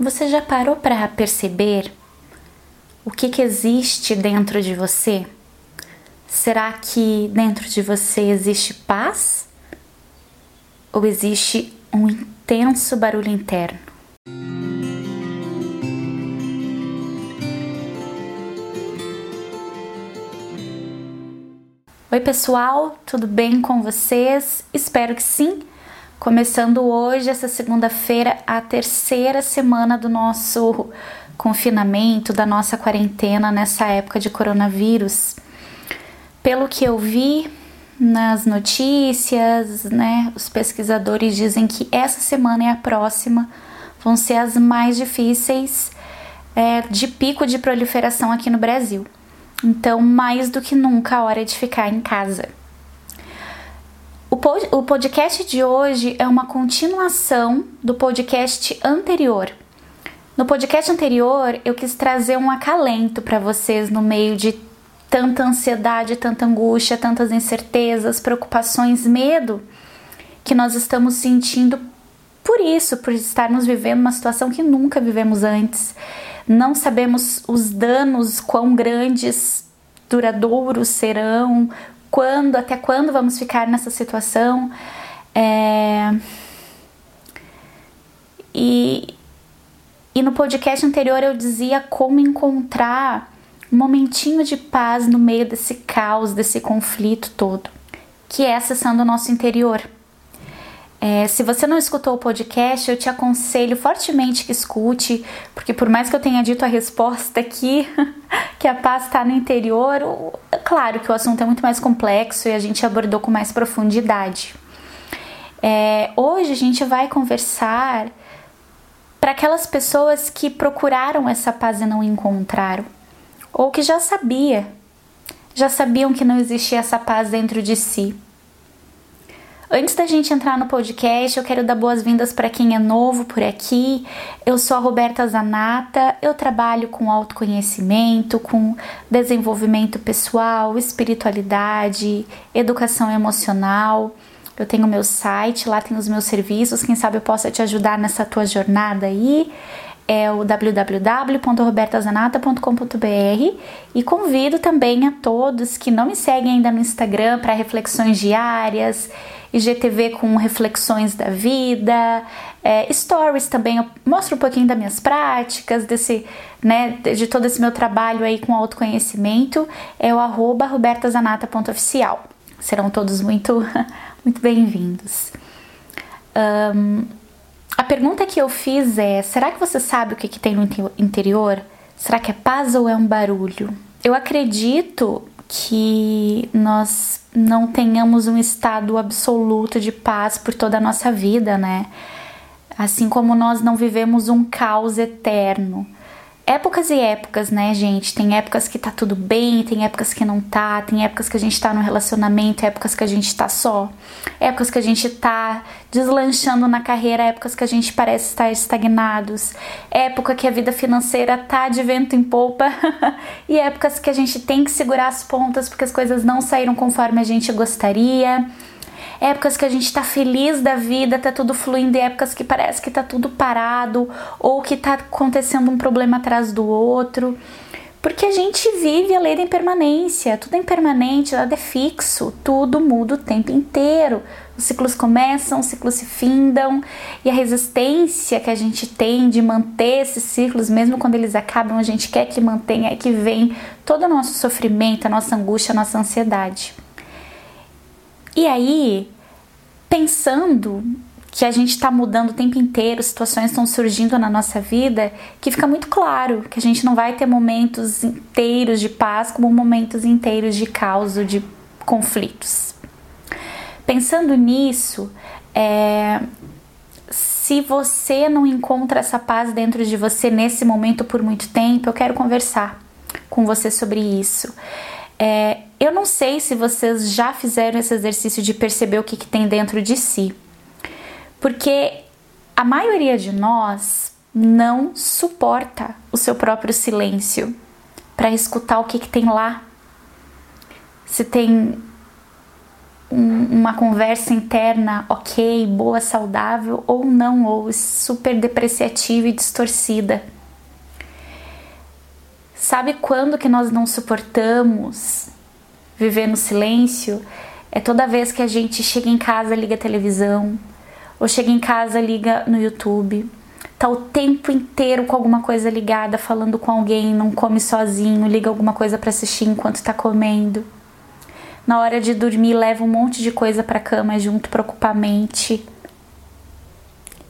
Você já parou para perceber o que, que existe dentro de você? Será que dentro de você existe paz? Ou existe um intenso barulho interno? Oi, pessoal, tudo bem com vocês? Espero que sim. Começando hoje, essa segunda-feira, a terceira semana do nosso confinamento, da nossa quarentena nessa época de coronavírus. Pelo que eu vi nas notícias, né, os pesquisadores dizem que essa semana e a próxima vão ser as mais difíceis é, de pico de proliferação aqui no Brasil. Então, mais do que nunca, a hora de ficar em casa. O, pod o podcast de hoje é uma continuação do podcast anterior. No podcast anterior, eu quis trazer um acalento para vocês no meio de tanta ansiedade, tanta angústia, tantas incertezas, preocupações, medo que nós estamos sentindo por isso, por estarmos vivendo uma situação que nunca vivemos antes. Não sabemos os danos quão grandes, duradouros serão, quando, até quando vamos ficar nessa situação. É... E, e no podcast anterior eu dizia como encontrar um momentinho de paz no meio desse caos, desse conflito todo, que é acessando o nosso interior. É, se você não escutou o podcast, eu te aconselho fortemente que escute, porque por mais que eu tenha dito a resposta aqui, que a paz está no interior, é claro que o assunto é muito mais complexo e a gente abordou com mais profundidade. É, hoje a gente vai conversar para aquelas pessoas que procuraram essa paz e não encontraram, ou que já sabia, já sabiam que não existia essa paz dentro de si Antes da gente entrar no podcast, eu quero dar boas-vindas para quem é novo por aqui. Eu sou a Roberta Zanata, eu trabalho com autoconhecimento, com desenvolvimento pessoal, espiritualidade, educação emocional. Eu tenho meu site, lá tem os meus serviços, quem sabe eu possa te ajudar nessa tua jornada aí é o www.robertazanata.com.br e convido também a todos que não me seguem ainda no Instagram para reflexões diárias, IGTV com reflexões da vida, é, stories também, eu mostro um pouquinho das minhas práticas, desse, né, de todo esse meu trabalho aí com autoconhecimento, é o arroba robertazanata.oficial. Serão todos muito, muito bem-vindos. Um, a pergunta que eu fiz é: será que você sabe o que, que tem no interior? Será que é paz ou é um barulho? Eu acredito que nós não tenhamos um estado absoluto de paz por toda a nossa vida, né? Assim como nós não vivemos um caos eterno épocas e épocas, né, gente? Tem épocas que tá tudo bem, tem épocas que não tá, tem épocas que a gente tá no relacionamento, épocas que a gente tá só, épocas que a gente tá deslanchando na carreira, épocas que a gente parece estar estagnados, época que a vida financeira tá de vento em polpa. E épocas que a gente tem que segurar as pontas porque as coisas não saíram conforme a gente gostaria épocas que a gente tá feliz da vida, tá tudo fluindo, e épocas que parece que tá tudo parado ou que tá acontecendo um problema atrás do outro. Porque a gente vive a lei da impermanência, tudo é impermanente, nada é fixo, tudo muda o tempo inteiro. Os ciclos começam, os ciclos se findam, e a resistência que a gente tem de manter esses ciclos, mesmo quando eles acabam, a gente quer que mantenha, é que vem todo o nosso sofrimento, a nossa angústia, a nossa ansiedade. E aí, pensando que a gente está mudando o tempo inteiro, situações estão surgindo na nossa vida, que fica muito claro que a gente não vai ter momentos inteiros de paz como momentos inteiros de caos de conflitos. Pensando nisso, é, se você não encontra essa paz dentro de você nesse momento por muito tempo, eu quero conversar com você sobre isso. É, eu não sei se vocês já fizeram esse exercício de perceber o que, que tem dentro de si, porque a maioria de nós não suporta o seu próprio silêncio para escutar o que, que tem lá. Se tem um, uma conversa interna ok, boa, saudável ou não, ou super depreciativa e distorcida. Sabe quando que nós não suportamos viver no silêncio? É toda vez que a gente chega em casa, liga a televisão, ou chega em casa, liga no YouTube, tá o tempo inteiro com alguma coisa ligada, falando com alguém, não come sozinho, liga alguma coisa para assistir enquanto tá comendo na hora de dormir, leva um monte de coisa para cama junto para ocupar a mente.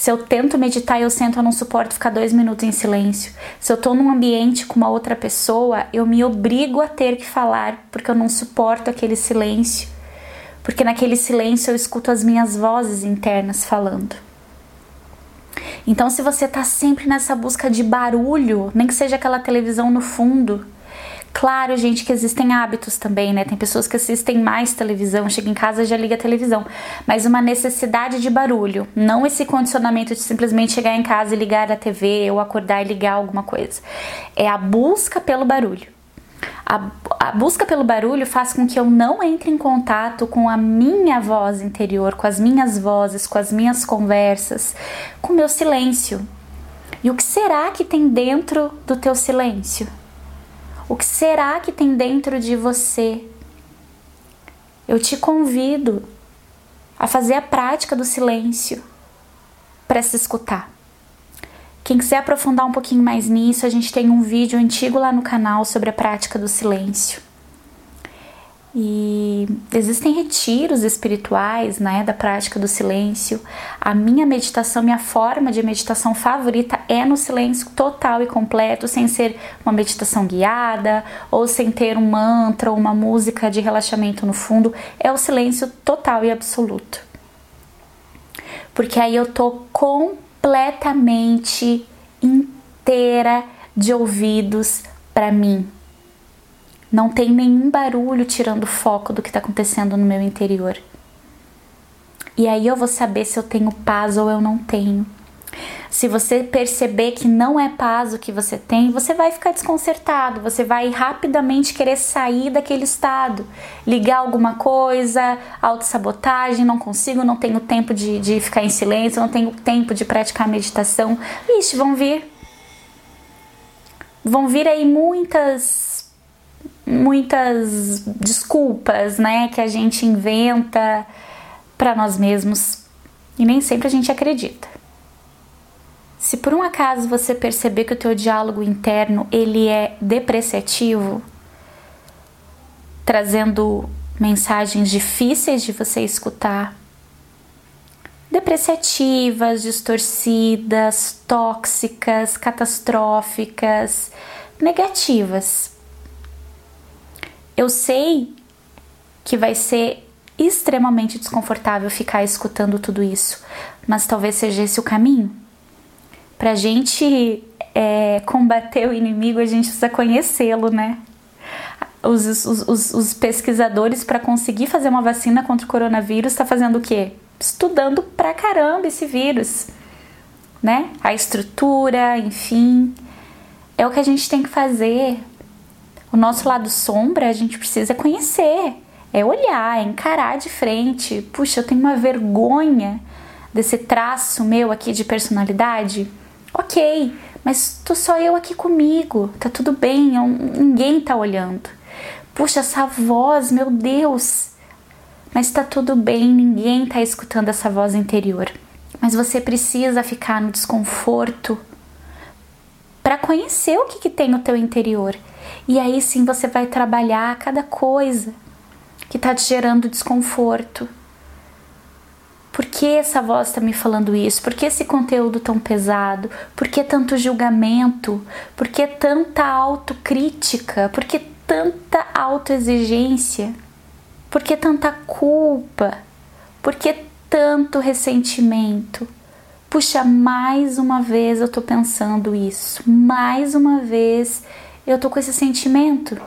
Se eu tento meditar, eu sento, eu não suporto ficar dois minutos em silêncio. Se eu tô num ambiente com uma outra pessoa, eu me obrigo a ter que falar, porque eu não suporto aquele silêncio. Porque naquele silêncio eu escuto as minhas vozes internas falando. Então, se você tá sempre nessa busca de barulho, nem que seja aquela televisão no fundo, Claro, gente, que existem hábitos também, né? Tem pessoas que assistem mais televisão, chega em casa já liga a televisão, mas uma necessidade de barulho, não esse condicionamento de simplesmente chegar em casa e ligar a TV ou acordar e ligar alguma coisa. É a busca pelo barulho. A, a, busca pelo barulho faz com que eu não entre em contato com a minha voz interior, com as minhas vozes, com as minhas conversas, com o meu silêncio. E o que será que tem dentro do teu silêncio? O que será que tem dentro de você? Eu te convido a fazer a prática do silêncio para se escutar. Quem quiser aprofundar um pouquinho mais nisso, a gente tem um vídeo antigo lá no canal sobre a prática do silêncio. E existem retiros espirituais, né, da prática do silêncio. A minha meditação, minha forma de meditação favorita é no silêncio total e completo, sem ser uma meditação guiada ou sem ter um mantra ou uma música de relaxamento no fundo. É o silêncio total e absoluto. Porque aí eu tô completamente inteira de ouvidos para mim não tem nenhum barulho tirando foco do que está acontecendo no meu interior. E aí eu vou saber se eu tenho paz ou eu não tenho. Se você perceber que não é paz o que você tem, você vai ficar desconcertado, você vai rapidamente querer sair daquele estado, ligar alguma coisa, autossabotagem, não consigo, não tenho tempo de, de ficar em silêncio, não tenho tempo de praticar meditação. Ixi, vão vir. Vão vir aí muitas muitas desculpas, né, que a gente inventa para nós mesmos e nem sempre a gente acredita. Se por um acaso você perceber que o teu diálogo interno ele é depreciativo, trazendo mensagens difíceis de você escutar, depreciativas, distorcidas, tóxicas, catastróficas, negativas. Eu sei que vai ser extremamente desconfortável ficar escutando tudo isso, mas talvez seja esse o caminho. Pra gente é, combater o inimigo, a gente precisa conhecê-lo, né? Os, os, os, os pesquisadores, para conseguir fazer uma vacina contra o coronavírus, está fazendo o quê? Estudando pra caramba esse vírus, né? A estrutura, enfim. É o que a gente tem que fazer o nosso lado sombra a gente precisa conhecer, é olhar, é encarar de frente. Puxa, eu tenho uma vergonha desse traço meu aqui de personalidade. Ok, mas tô só eu aqui comigo, tá tudo bem, eu, ninguém tá olhando. Puxa, essa voz, meu Deus! Mas tá tudo bem, ninguém tá escutando essa voz interior. Mas você precisa ficar no desconforto para conhecer o que, que tem no teu interior e aí sim você vai trabalhar cada coisa que está te gerando desconforto. Por que essa voz está me falando isso? Por que esse conteúdo tão pesado? Por que tanto julgamento? Por que tanta autocrítica? Por que tanta autoexigência? Por que tanta culpa? Por que tanto ressentimento? Puxa, mais uma vez eu tô pensando isso. Mais uma vez eu tô com esse sentimento.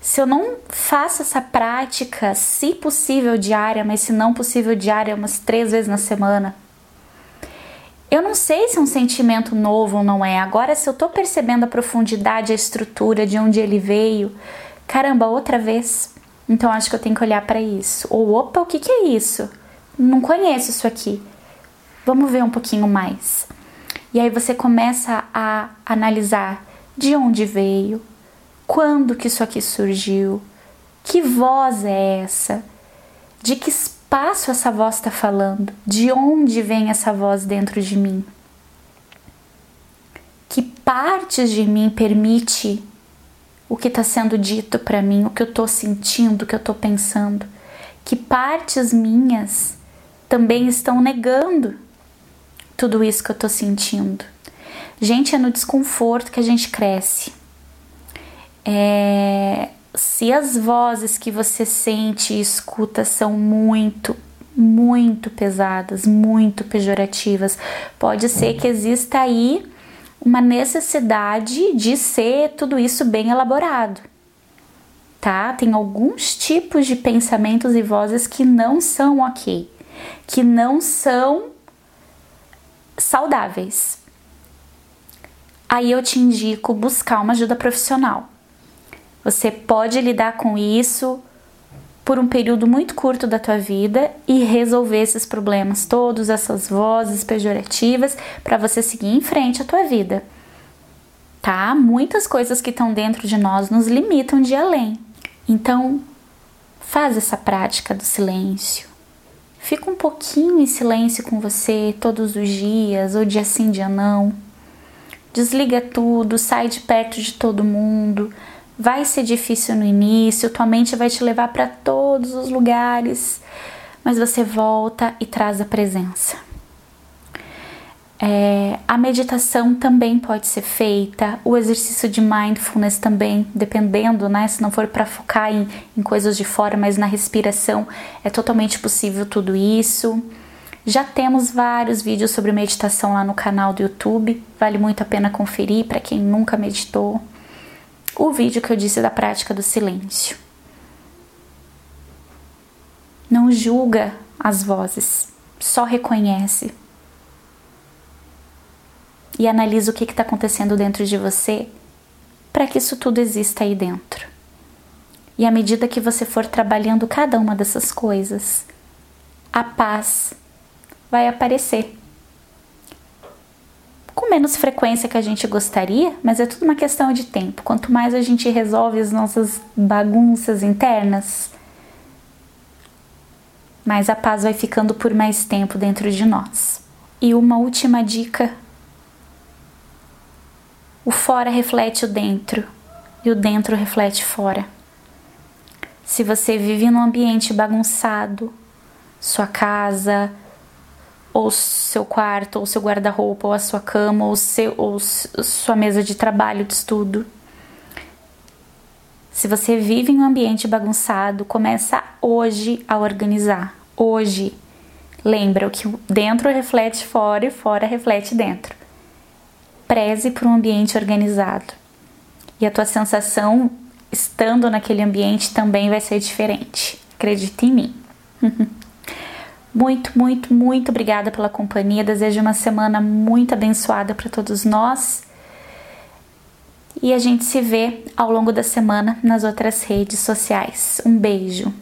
Se eu não faço essa prática, se possível diária, mas se não possível diária, umas três vezes na semana, eu não sei se é um sentimento novo ou não é. Agora, se eu tô percebendo a profundidade, a estrutura, de onde ele veio, caramba, outra vez. Então acho que eu tenho que olhar para isso. Ou opa, o que, que é isso? Não conheço isso aqui. Vamos ver um pouquinho mais. E aí você começa a analisar de onde veio, quando que isso aqui surgiu, que voz é essa, de que espaço essa voz está falando, de onde vem essa voz dentro de mim, que partes de mim permite o que está sendo dito para mim, o que eu estou sentindo, o que eu estou pensando, que partes minhas também estão negando tudo isso que eu tô sentindo. Gente, é no desconforto que a gente cresce. É, se as vozes que você sente e escuta são muito, muito pesadas, muito pejorativas, pode ser que exista aí uma necessidade de ser tudo isso bem elaborado. Tá? Tem alguns tipos de pensamentos e vozes que não são ok, que não são saudáveis. Aí eu te indico buscar uma ajuda profissional. Você pode lidar com isso por um período muito curto da tua vida e resolver esses problemas todos, essas vozes pejorativas, para você seguir em frente a tua vida. Tá? Muitas coisas que estão dentro de nós nos limitam de além. Então, faz essa prática do silêncio. Fica um pouquinho em silêncio com você todos os dias, ou dia sim, dia não. Desliga tudo, sai de perto de todo mundo. Vai ser difícil no início, tua mente vai te levar para todos os lugares, mas você volta e traz a presença. É, a meditação também pode ser feita, o exercício de mindfulness também, dependendo, né? Se não for para focar em, em coisas de fora, mas na respiração, é totalmente possível tudo isso. Já temos vários vídeos sobre meditação lá no canal do YouTube, vale muito a pena conferir para quem nunca meditou. O vídeo que eu disse da prática do silêncio. Não julga as vozes, só reconhece e analisa o que está acontecendo dentro de você para que isso tudo exista aí dentro. E à medida que você for trabalhando cada uma dessas coisas, a paz vai aparecer. Com menos frequência que a gente gostaria, mas é tudo uma questão de tempo. Quanto mais a gente resolve as nossas bagunças internas, mais a paz vai ficando por mais tempo dentro de nós. E uma última dica o fora reflete o dentro e o dentro reflete fora. Se você vive num ambiente bagunçado, sua casa, ou seu quarto, ou seu guarda-roupa, ou a sua cama, ou, seu, ou sua mesa de trabalho, de estudo. Se você vive em um ambiente bagunçado, começa hoje a organizar. Hoje. Lembra o que dentro reflete fora e fora reflete dentro preze por um ambiente organizado. E a tua sensação estando naquele ambiente também vai ser diferente. Acredita em mim. muito, muito, muito obrigada pela companhia. Desejo uma semana muito abençoada para todos nós. E a gente se vê ao longo da semana nas outras redes sociais. Um beijo.